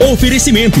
Oferecimento: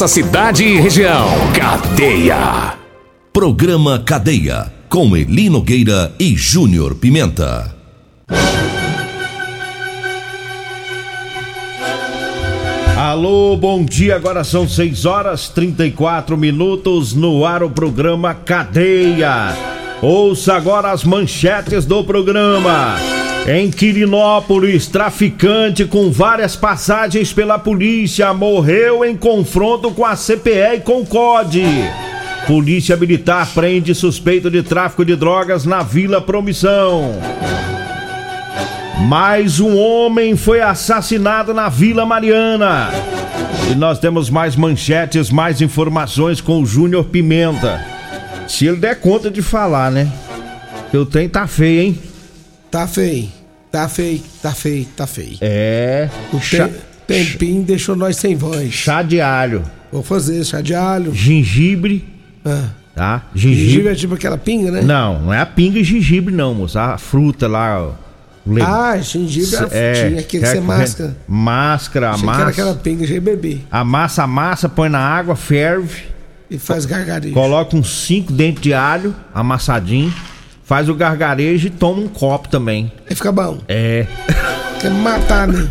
cidade e região. Cadeia. Programa Cadeia. Com Eli Nogueira e Júnior Pimenta. Alô, bom dia. Agora são 6 horas 34 minutos no ar o programa Cadeia. Ouça agora as manchetes do programa. Em Quirinópolis, traficante com várias passagens pela polícia morreu em confronto com a CPE e com o COD. Polícia Militar prende suspeito de tráfico de drogas na Vila Promissão. Mais um homem foi assassinado na Vila Mariana. E nós temos mais manchetes, mais informações com o Júnior Pimenta. Se ele der conta de falar, né? Eu tenho tá feio, hein? Tá feio, tá feio, tá feio, tá feio. É. O chá, te tempinho deixou nós sem voz. Chá de alho. Vou fazer chá de alho. Gengibre. Ah. Tá? Gengibre. gengibre é tipo aquela pinga, né? Não, não é a pinga e gengibre, não, moço. A fruta lá, ó. Le... Ah, gengibre é, tinha aqui que ser máscara. Máscara, a massa. Aquela pinga, já bebi. Amassa a massa, põe na água, ferve. E faz gargarejo. Coloca uns 5 dentes de alho, amassadinho. Faz o gargarejo e toma um copo também. Aí fica bom. É. Quer matar, né?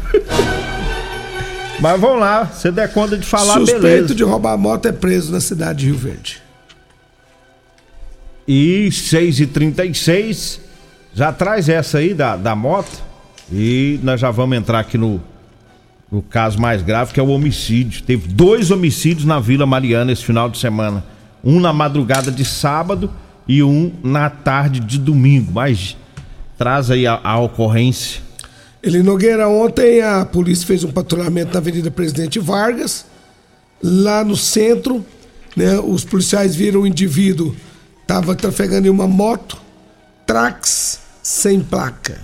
Mas vamos lá, você der conta de falar, Suspeito beleza. Suspeito de roubar moto é preso na cidade de Rio Verde. E 6h36, já traz essa aí da, da moto. E nós já vamos entrar aqui no, no caso mais grave, que é o homicídio. Teve dois homicídios na Vila Mariana esse final de semana. Um na madrugada de sábado e um na tarde de domingo. Mas traz aí a, a ocorrência. Ele Nogueira, ontem a polícia fez um patrulhamento na Avenida Presidente Vargas, lá no centro, né? Os policiais viram o indivíduo estava trafegando em uma moto Trax sem placa,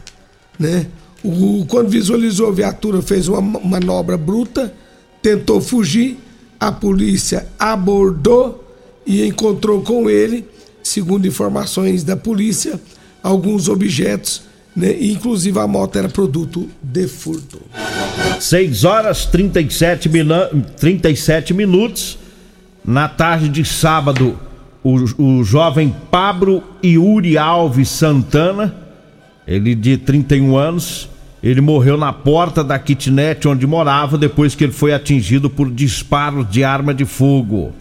né? O, quando visualizou a viatura, fez uma manobra bruta, tentou fugir, a polícia abordou e encontrou com ele, segundo informações da polícia, alguns objetos, né? Inclusive a moto era produto de furto. 6 horas 37, minu 37 minutos. Na tarde de sábado, o, o jovem Pablo Yuri Alves Santana, ele de 31 anos, ele morreu na porta da kitnet onde morava depois que ele foi atingido por disparos de arma de fogo.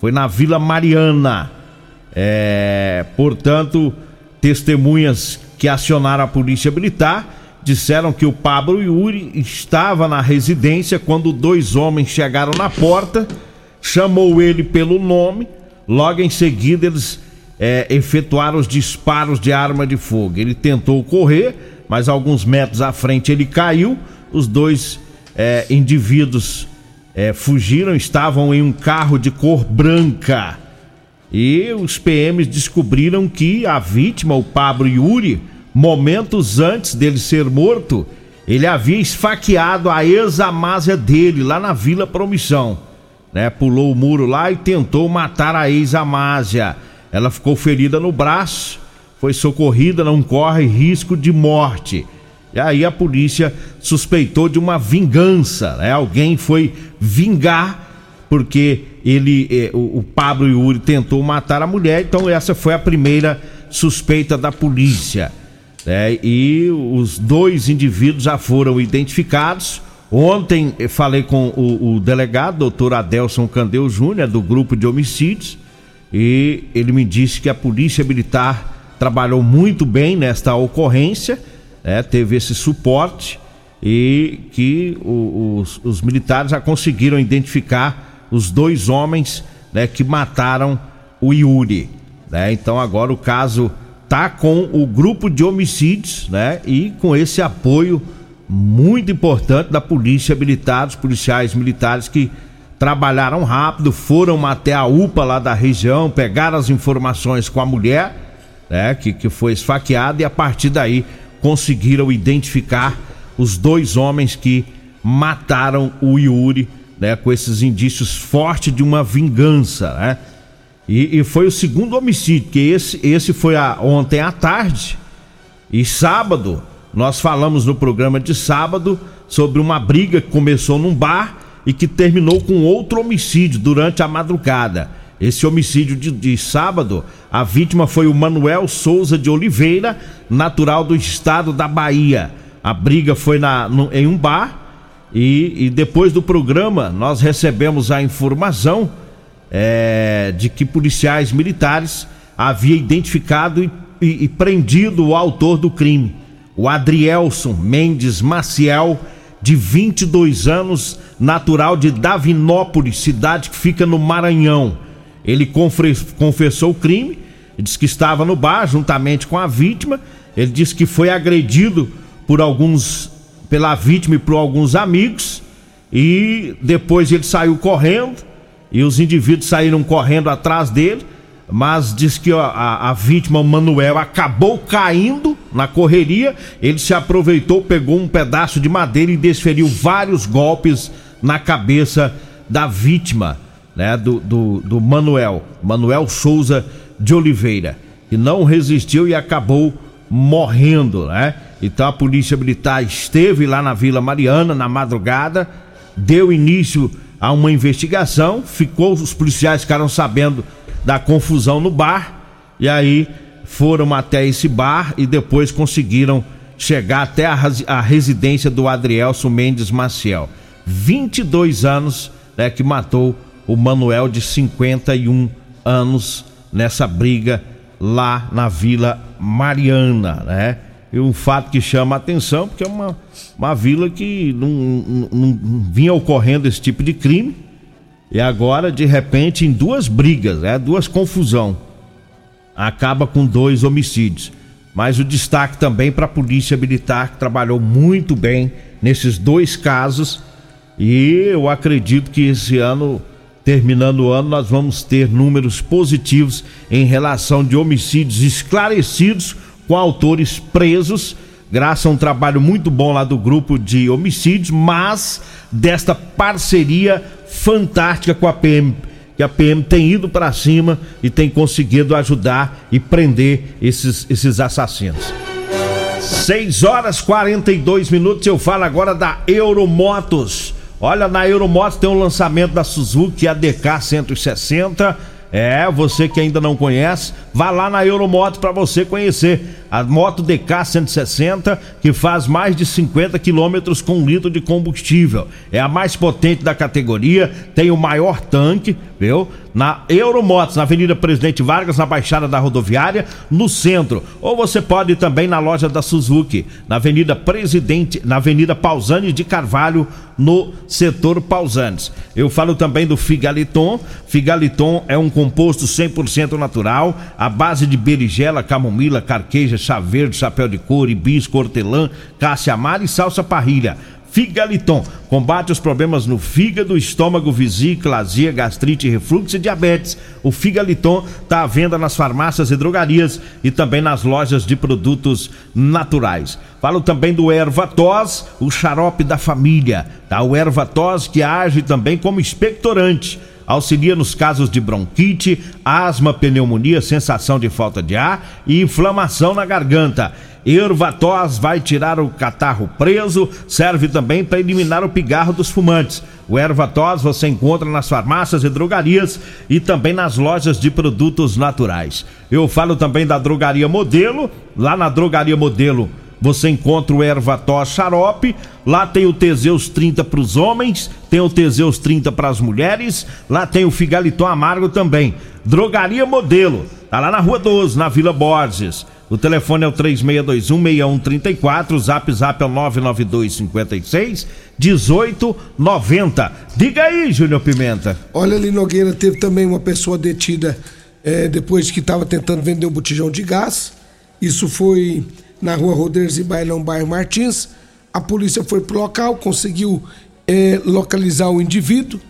Foi na Vila Mariana. É, portanto, testemunhas que acionaram a polícia militar disseram que o Pablo Yuri estava na residência quando dois homens chegaram na porta, chamou ele pelo nome Logo em seguida, eles é, efetuaram os disparos de arma de fogo. Ele tentou correr, mas alguns metros à frente ele caiu. Os dois é, indivíduos é, fugiram, estavam em um carro de cor branca. E os PMs descobriram que a vítima, o Pablo Yuri, momentos antes dele ser morto, ele havia esfaqueado a ex-amásia dele lá na Vila Promissão né? Pulou o muro lá e tentou matar a ex-Amásia. Ela ficou ferida no braço, foi socorrida, não corre risco de morte. E aí a polícia suspeitou de uma vingança, né? Alguém foi vingar porque ele, eh, o, o Pablo Yuri tentou matar a mulher, então essa foi a primeira suspeita da polícia. Né? E os dois indivíduos já foram identificados. Ontem falei com o, o delegado, doutor Adelson Candeu Júnior, do grupo de homicídios, e ele me disse que a polícia militar trabalhou muito bem nesta ocorrência, né, teve esse suporte e que os, os, militares já conseguiram identificar os dois homens né, que mataram o Yuri. Né? Então agora o caso tá com o grupo de homicídios né, e com esse apoio muito importante da polícia militar, dos policiais militares que trabalharam rápido, foram até a UPA lá da região, pegaram as informações com a mulher, né, que, que foi esfaqueada, e a partir daí conseguiram identificar os dois homens que mataram o Yuri, né, com esses indícios fortes de uma vingança, né? E, e foi o segundo homicídio, que esse, esse foi a, ontem à tarde. E sábado, nós falamos no programa de sábado sobre uma briga que começou num bar e que terminou com outro homicídio durante a madrugada. Esse homicídio de, de, sábado, a vítima foi o Manuel Souza de Oliveira, natural do estado da Bahia. A briga foi na, no, em um bar e, e, depois do programa nós recebemos a informação é, de que policiais militares haviam identificado e, e, e prendido o autor do crime, o Adrielson Mendes Maciel de 22 anos, natural de Davinópolis, cidade que fica no Maranhão. Ele confessou o crime, disse que estava no bar juntamente com a vítima. Ele disse que foi agredido por alguns, pela vítima e por alguns amigos. E depois ele saiu correndo e os indivíduos saíram correndo atrás dele mas diz que a, a, vítima, Manuel, acabou caindo na correria. Ele se aproveitou, pegou um pedaço de madeira e desferiu vários golpes na cabeça da vítima, né? Do, do, do Manuel, Manuel Souza de Oliveira, que não resistiu e acabou morrendo, né? Então a polícia militar esteve lá na Vila Mariana na madrugada, deu início a uma investigação, ficou os policiais ficaram sabendo da confusão no bar e aí foram até esse bar e depois conseguiram chegar até a, a residência do Adrielson Mendes Maciel. 22 anos né, que matou o Manuel de 51 anos nessa briga lá na Vila Mariana, né? Um fato que chama a atenção, porque é uma, uma vila que não, não, não vinha ocorrendo esse tipo de crime, e agora, de repente, em duas brigas, é duas confusão, acaba com dois homicídios. Mas o destaque também para a Polícia Militar, que trabalhou muito bem nesses dois casos. E eu acredito que esse ano, terminando o ano, nós vamos ter números positivos em relação de homicídios esclarecidos com autores presos graças a um trabalho muito bom lá do grupo de homicídios, mas desta parceria fantástica com a PM, que a PM tem ido para cima e tem conseguido ajudar e prender esses, esses assassinos. 6 horas 42 minutos, eu falo agora da Euromotos. Olha, na Euromotos tem um lançamento da Suzuki ADK 160 é, você que ainda não conhece, vá lá na Euromoto para você conhecer a moto DK 160 que faz mais de 50 quilômetros com um litro de combustível. É a mais potente da categoria, tem o maior tanque, viu? Na Euromotos, na Avenida Presidente Vargas, na Baixada da Rodoviária, no centro. Ou você pode ir também na loja da Suzuki, na Avenida Presidente, na Avenida Pausanes de Carvalho, no setor Pausanes. Eu falo também do Figaliton. Figaliton é um composto 100% natural, à base de berigela, camomila, carqueja, chá verde, chapéu de couro, hibisco, hortelã, cássia e salsa parrilha. Figaliton combate os problemas no fígado, estômago, vesícula, azia, gastrite, refluxo e diabetes. O Figaliton está à venda nas farmácias e drogarias e também nas lojas de produtos naturais. Falo também do Ervatos, o xarope da família. Tá? O Ervatos que age também como expectorante auxilia nos casos de bronquite, asma, pneumonia, sensação de falta de ar e inflamação na garganta. Ervatós vai tirar o catarro preso, serve também para eliminar o pigarro dos fumantes. O Ervatós você encontra nas farmácias e drogarias e também nas lojas de produtos naturais. Eu falo também da Drogaria Modelo, lá na Drogaria Modelo você encontra o Ervatós Xarope, lá tem o Teseus 30 para os homens, tem o Teseus 30 para as mulheres, lá tem o Figaliton Amargo também. Drogaria Modelo, tá lá na Rua 12, na Vila Borges. O telefone é o 3621-6134, o zap zap é o 99256 1890. Diga aí, Júnior Pimenta. Olha ali, Nogueira, teve também uma pessoa detida é, depois que estava tentando vender um botijão de gás. Isso foi na rua Rodrigues e Bailão, bairro Martins. A polícia foi pro local, conseguiu é, localizar o indivíduo,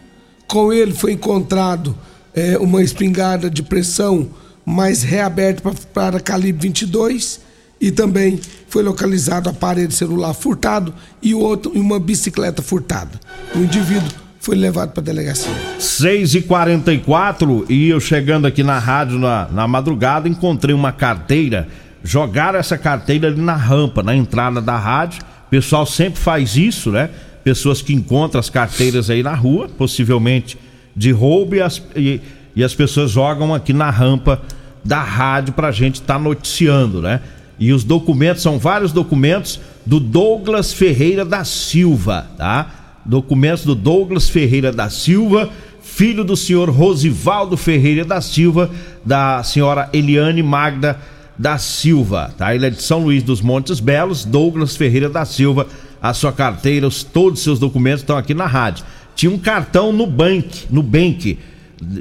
Com ele foi encontrado é, uma espingarda de pressão mais reaberta para calibre 22 e também foi localizado aparelho celular furtado e o outro uma bicicleta furtada. O indivíduo foi levado para a delegacia. 6 e 44 e eu chegando aqui na rádio na, na madrugada, encontrei uma carteira. Jogaram essa carteira ali na rampa, na entrada da rádio. O pessoal sempre faz isso, né? Pessoas que encontram as carteiras aí na rua, possivelmente de roubo, e as, e, e as pessoas jogam aqui na rampa da rádio pra gente estar tá noticiando, né? E os documentos são vários documentos do Douglas Ferreira da Silva, tá? Documentos do Douglas Ferreira da Silva, filho do senhor Rosivaldo Ferreira da Silva, da senhora Eliane Magda da Silva, tá? Ele é de São Luís dos Montes Belos, Douglas Ferreira da Silva, a sua carteira, os, todos os seus documentos estão aqui na rádio. Tinha um cartão no bank, no bank,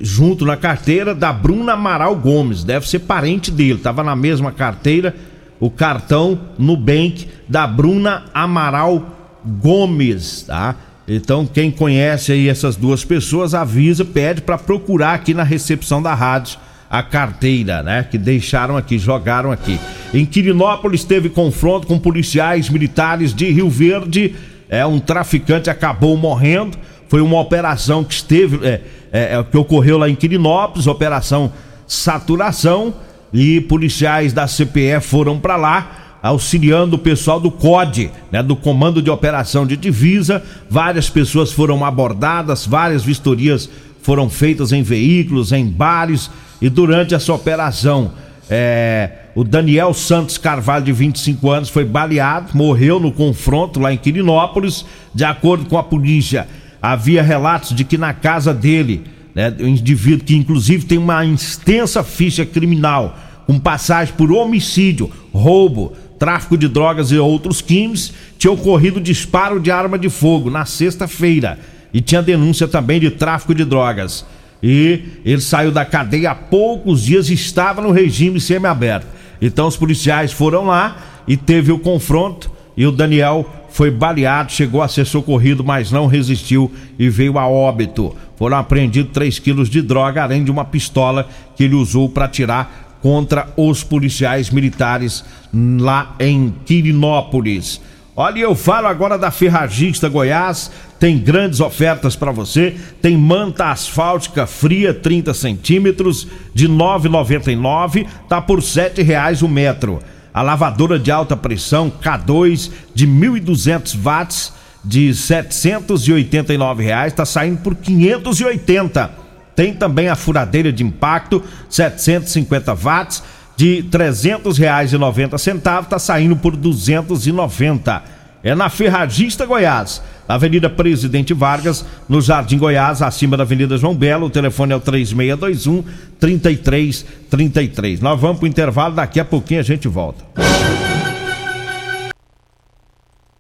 junto na carteira da Bruna Amaral Gomes, deve ser parente dele, tava na mesma carteira o cartão Nubank da Bruna Amaral Gomes, tá? Então, quem conhece aí essas duas pessoas, avisa, pede para procurar aqui na recepção da rádio a carteira, né? Que deixaram aqui, jogaram aqui. Em Quirinópolis teve confronto com policiais militares de Rio Verde. É um traficante acabou morrendo. Foi uma operação que esteve, é, é, é que ocorreu lá em Quirinópolis, operação saturação e policiais da CPE foram para lá auxiliando o pessoal do COD, né, do Comando de Operação de Divisa. Várias pessoas foram abordadas, várias vistorias foram feitas em veículos, em bares e durante essa operação é, o Daniel Santos Carvalho, de 25 anos, foi baleado, morreu no confronto lá em Quirinópolis. De acordo com a polícia, havia relatos de que na casa dele né, um indivíduo que inclusive tem uma extensa ficha criminal, com passagem por homicídio, roubo, tráfico de drogas e outros crimes, tinha ocorrido disparo de arma de fogo na sexta-feira e tinha denúncia também de tráfico de drogas. E ele saiu da cadeia há poucos dias e estava no regime semiaberto. Então os policiais foram lá e teve o confronto e o Daniel foi baleado, chegou a ser socorrido, mas não resistiu e veio a óbito. Foram apreendidos 3 quilos de droga, além de uma pistola que ele usou para tirar contra os policiais militares lá em Quirinópolis. Olha, eu falo agora da Ferragista Goiás, tem grandes ofertas para você. Tem manta asfáltica fria 30 centímetros de 9,99, tá por sete reais o metro. A lavadora de alta pressão K2 de 1.200 watts de 789 reais. Está saindo por 580. Tem também a furadeira de impacto 750 watts de R$ 300,90 está saindo por 290. É na Ferragista Goiás Avenida Presidente Vargas, no Jardim Goiás, acima da Avenida João Belo. O telefone é o 3621 3333. Nós vamos pro intervalo, daqui a pouquinho a gente volta.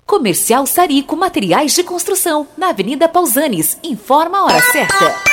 Comercial Sarico Materiais de Construção, na Avenida Pausanes. Informa a hora certa.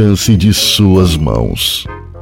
alcance de suas mãos.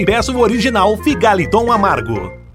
e peça o original Figaliton Amargo.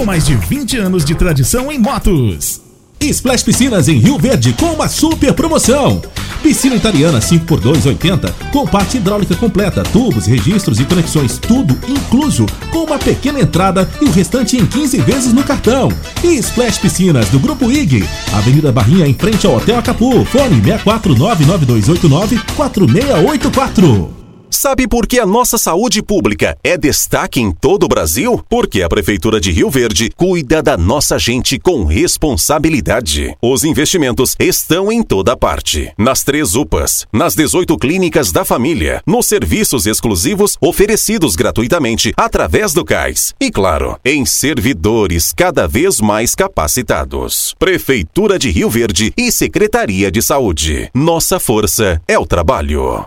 com mais de 20 anos de tradição em motos. Splash Piscinas em Rio Verde com uma super promoção. Piscina italiana 5x2 80 com parte hidráulica completa, tubos, registros e conexões, tudo incluso, com uma pequena entrada e o restante em 15 vezes no cartão. E Splash Piscinas do Grupo IG, Avenida Barrinha em frente ao Hotel Acapu, fone 6499289 4684. Sabe por que a nossa saúde pública é destaque em todo o Brasil? Porque a Prefeitura de Rio Verde cuida da nossa gente com responsabilidade. Os investimentos estão em toda parte. Nas três UPAs, nas 18 clínicas da família, nos serviços exclusivos oferecidos gratuitamente através do CAIS. E claro, em servidores cada vez mais capacitados. Prefeitura de Rio Verde e Secretaria de Saúde. Nossa força é o trabalho.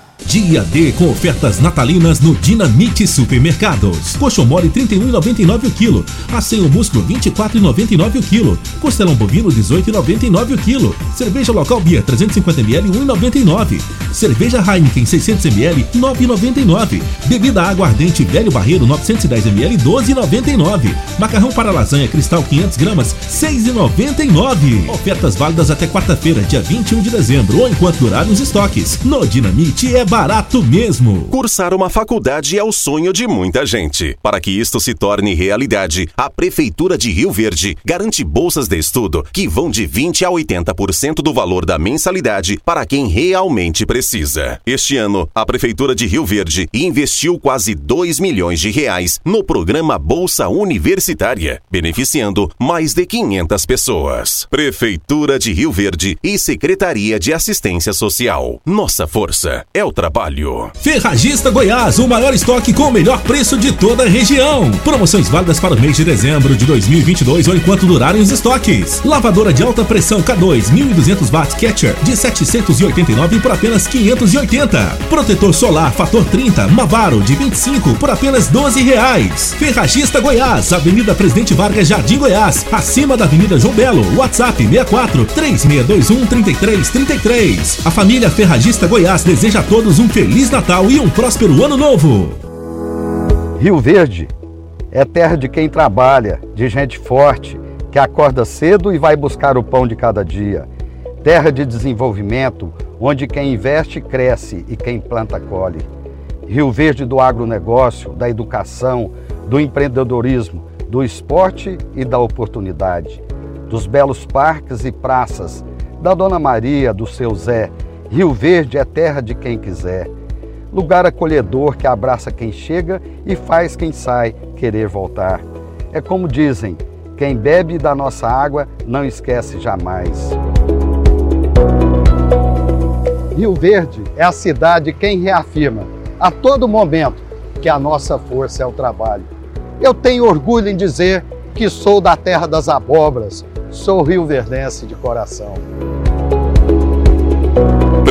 Dia D com ofertas natalinas no Dinamite Supermercados. Coxo mole 31,99 o quilo. Aceio músculo 24,99 o quilo. Costelão bovino 18,99 o quilo. Cerveja local Bia 350ml 1,99. Cerveja Heineken 600ml 9,99. Bebida aguardente Velho Barreiro 910ml 12,99. Macarrão para lasanha Cristal 500 gramas 6,99. Ofertas válidas até quarta-feira, dia 21 de dezembro ou enquanto durarem os estoques. No Dinamite é barato mesmo. Cursar uma faculdade é o sonho de muita gente. Para que isto se torne realidade, a Prefeitura de Rio Verde garante bolsas de estudo que vão de 20 a 80% do valor da mensalidade para quem realmente precisa. Este ano, a Prefeitura de Rio Verde investiu quase 2 milhões de reais no programa Bolsa Universitária, beneficiando mais de 500 pessoas. Prefeitura de Rio Verde e Secretaria de Assistência Social. Nossa força é o trabalho. Ferragista Goiás, o maior estoque com o melhor preço de toda a região. Promoções válidas para o mês de dezembro de 2022 ou enquanto durarem os estoques. Lavadora de alta pressão K2 1200 watts Catcher de 789 por apenas 580. Protetor solar fator 30 Mavaro de 25 por apenas 12 reais. Ferragista Goiás, Avenida Presidente Vargas, Jardim Goiás, acima da Avenida João Belo. WhatsApp 64 3621 3333. A família Ferragista Goiás deseja a todos um feliz Natal e um próspero ano novo. Rio Verde é terra de quem trabalha, de gente forte, que acorda cedo e vai buscar o pão de cada dia. Terra de desenvolvimento, onde quem investe cresce e quem planta colhe. Rio Verde do agronegócio, da educação, do empreendedorismo, do esporte e da oportunidade. Dos belos parques e praças, da Dona Maria, do seu Zé, Rio Verde é terra de quem quiser. Lugar acolhedor que abraça quem chega e faz quem sai querer voltar. É como dizem: quem bebe da nossa água não esquece jamais. Rio Verde é a cidade quem reafirma a todo momento que a nossa força é o trabalho. Eu tenho orgulho em dizer que sou da terra das abóboras, sou rio-verdense de coração.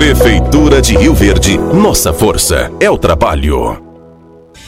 Prefeitura de Rio Verde. Nossa força é o trabalho.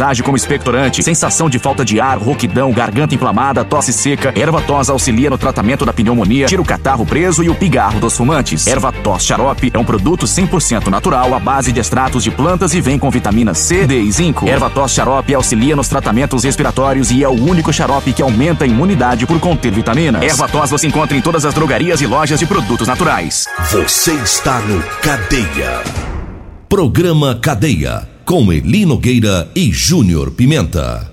age como expectorante, sensação de falta de ar, rouquidão, garganta inflamada, tosse seca. Erva tos auxilia no tratamento da pneumonia, tira o catarro preso e o pigarro dos fumantes. Erva tos xarope é um produto 100% natural à base de extratos de plantas e vem com vitamina C, D e zinco. Erva tos xarope auxilia nos tratamentos respiratórios e é o único xarope que aumenta a imunidade por conter vitaminas. Erva tos você encontra em todas as drogarias e lojas de produtos naturais. Você está no Cadeia. Programa Cadeia com Eli Nogueira e Júnior Pimenta.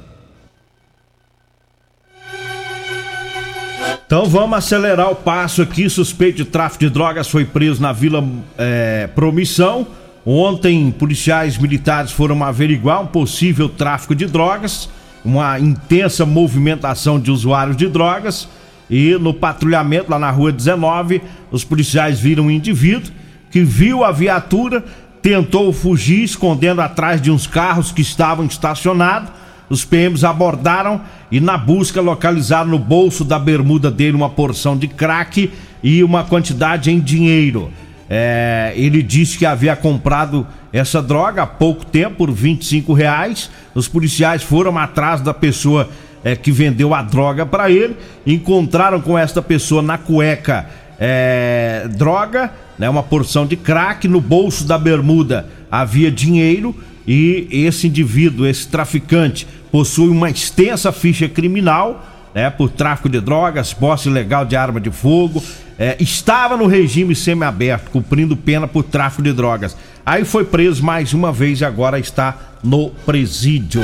Então vamos acelerar o passo aqui. Suspeito de tráfico de drogas foi preso na Vila é, Promissão. Ontem, policiais militares foram averiguar um possível tráfico de drogas, uma intensa movimentação de usuários de drogas. E no patrulhamento lá na rua 19, os policiais viram um indivíduo que viu a viatura, tentou fugir, escondendo atrás de uns carros que estavam estacionados. Os PMs abordaram e, na busca, localizaram no bolso da bermuda dele uma porção de crack e uma quantidade em dinheiro. É, ele disse que havia comprado essa droga há pouco tempo por 25 reais. Os policiais foram atrás da pessoa é, que vendeu a droga para ele, encontraram com esta pessoa na cueca é, droga, né, uma porção de crack. No bolso da bermuda havia dinheiro e esse indivíduo, esse traficante, possui uma extensa ficha criminal. Né, por tráfico de drogas, posse ilegal de arma de fogo, é, estava no regime semiaberto, cumprindo pena por tráfico de drogas. Aí foi preso mais uma vez e agora está no presídio.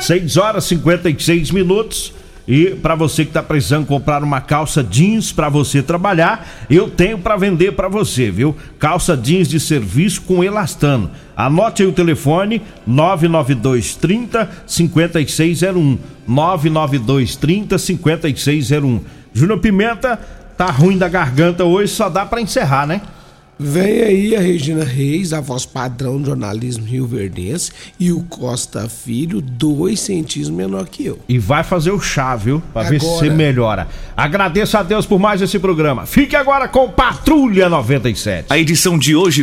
6 horas e 56 minutos. E para você que está precisando comprar uma calça jeans para você trabalhar, eu tenho para vender para você, viu? Calça jeans de serviço com elastano. Anote aí o telefone 99230 5601. 99230 5601. Júnior Pimenta tá ruim da garganta hoje, só dá para encerrar, né? Vem aí a Regina Reis, a voz padrão do jornalismo rio-verdense, e o Costa Filho, dois centímetros menor que eu. E vai fazer o chá, viu? Pra ver se Agora. você melhora. Agradeço a Deus por mais esse programa. Fique agora com Patrulha 97. A edição de hoje do